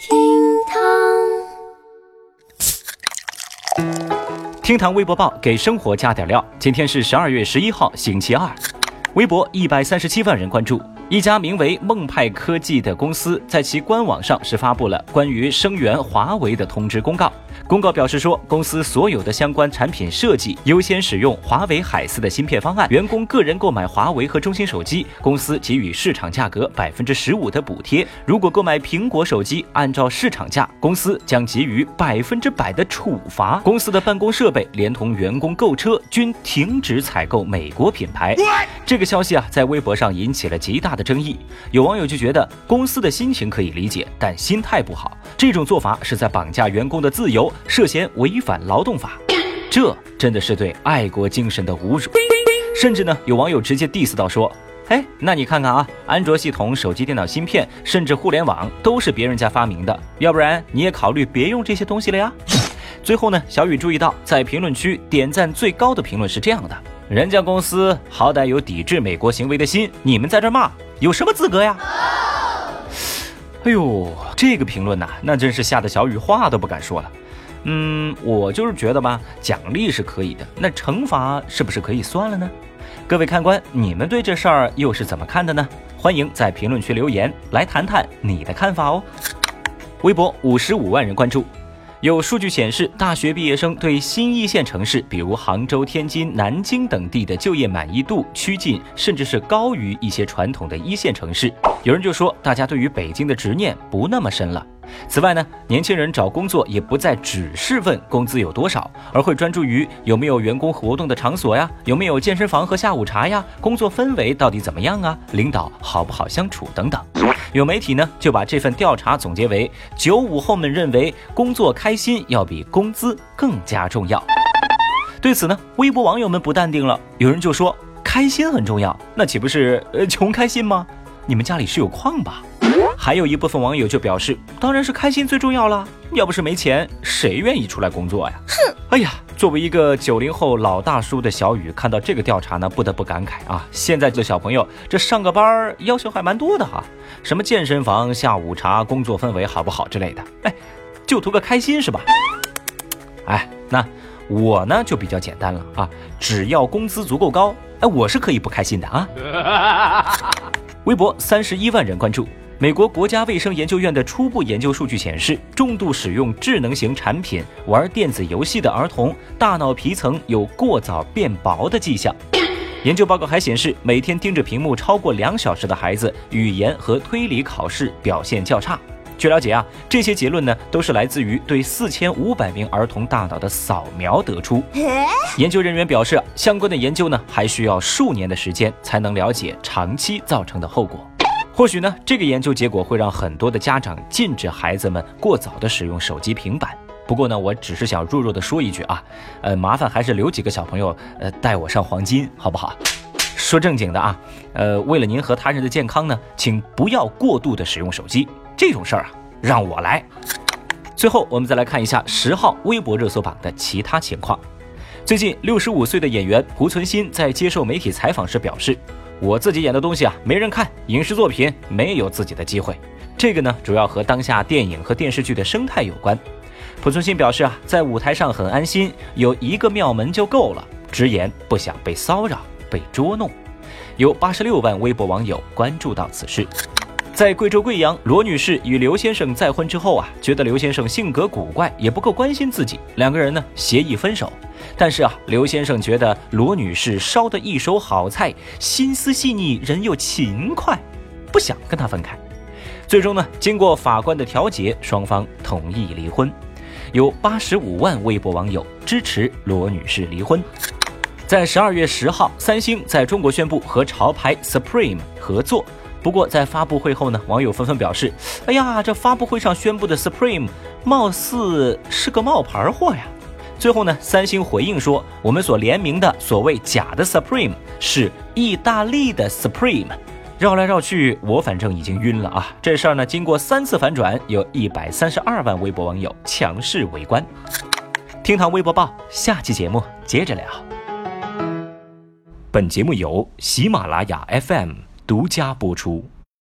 厅堂，厅堂微博报给生活加点料。今天是十二月十一号，星期二。微博一百三十七万人关注。一家名为梦派科技的公司在其官网上是发布了关于声援华为的通知公告。公告表示说，公司所有的相关产品设计优先使用华为海思的芯片方案。员工个人购买华为和中兴手机，公司给予市场价格百分之十五的补贴；如果购买苹果手机，按照市场价，公司将给予百分之百的处罚。公司的办公设备连同员工购车均停止采购美国品牌。这个消息啊，在微博上引起了极大的争议。有网友就觉得，公司的心情可以理解，但心态不好，这种做法是在绑架员工的自由。涉嫌违反劳动法，这真的是对爱国精神的侮辱。甚至呢，有网友直接 diss 到说：“哎，那你看看啊，安卓系统、手机、电脑芯片，甚至互联网都是别人家发明的，要不然你也考虑别用这些东西了呀。”最后呢，小雨注意到，在评论区点赞最高的评论是这样的：“人家公司好歹有抵制美国行为的心，你们在这骂，有什么资格呀？”哎呦，这个评论呐，那真是吓得小雨话都不敢说了。嗯，我就是觉得吧，奖励是可以的，那惩罚是不是可以算了呢？各位看官，你们对这事儿又是怎么看的呢？欢迎在评论区留言，来谈谈你的看法哦。微博五十五万人关注，有数据显示，大学毕业生对新一线城市，比如杭州、天津、南京等地的就业满意度趋近，甚至是高于一些传统的一线城市。有人就说，大家对于北京的执念不那么深了。此外呢，年轻人找工作也不再只是问工资有多少，而会专注于有没有员工活动的场所呀，有没有健身房和下午茶呀，工作氛围到底怎么样啊，领导好不好相处等等。有媒体呢就把这份调查总结为：九五后们认为工作开心要比工资更加重要。对此呢，微博网友们不淡定了，有人就说：开心很重要，那岂不是呃穷开心吗？你们家里是有矿吧？还有一部分网友就表示，当然是开心最重要了。要不是没钱，谁愿意出来工作呀？哼！哎呀，作为一个九零后老大叔的小雨，看到这个调查呢，不得不感慨啊，现在的小朋友这上个班要求还蛮多的哈，什么健身房、下午茶、工作氛围好不好之类的，哎，就图个开心是吧？哎，那我呢就比较简单了啊，只要工资足够高，哎，我是可以不开心的啊。微博三十一万人关注。美国国家卫生研究院的初步研究数据显示，重度使用智能型产品、玩电子游戏的儿童，大脑皮层有过早变薄的迹象。研究报告还显示，每天盯着屏幕超过两小时的孩子，语言和推理考试表现较差。据了解啊，这些结论呢，都是来自于对四千五百名儿童大脑的扫描得出。研究人员表示，相关的研究呢，还需要数年的时间才能了解长期造成的后果。或许呢，这个研究结果会让很多的家长禁止孩子们过早的使用手机、平板。不过呢，我只是想弱弱的说一句啊，呃，麻烦还是留几个小朋友，呃，带我上黄金，好不好？说正经的啊，呃，为了您和他人的健康呢，请不要过度的使用手机。这种事儿啊，让我来。最后，我们再来看一下十号微博热搜榜的其他情况。最近，六十五岁的演员濮存昕在接受媒体采访时表示。我自己演的东西啊，没人看，影视作品没有自己的机会。这个呢，主要和当下电影和电视剧的生态有关。濮存昕表示啊，在舞台上很安心，有一个庙门就够了，直言不想被骚扰、被捉弄。有八十六万微博网友关注到此事。在贵州贵阳，罗女士与刘先生再婚之后啊，觉得刘先生性格古怪，也不够关心自己，两个人呢协议分手。但是啊，刘先生觉得罗女士烧的一手好菜，心思细腻，人又勤快，不想跟她分开。最终呢，经过法官的调解，双方同意离婚。有八十五万微博网友支持罗女士离婚。在十二月十号，三星在中国宣布和潮牌 Supreme 合作。不过在发布会后呢，网友纷纷表示：“哎呀，这发布会上宣布的 Supreme 貌似是个冒牌货呀。”最后呢，三星回应说：“我们所联名的所谓假的 Supreme 是意大利的 Supreme。”绕来绕去，我反正已经晕了啊！这事儿呢，经过三次反转，有一百三十二万微博网友强势围观。听堂微博报，下期节目接着聊。本节目由喜马拉雅 FM。独家播出。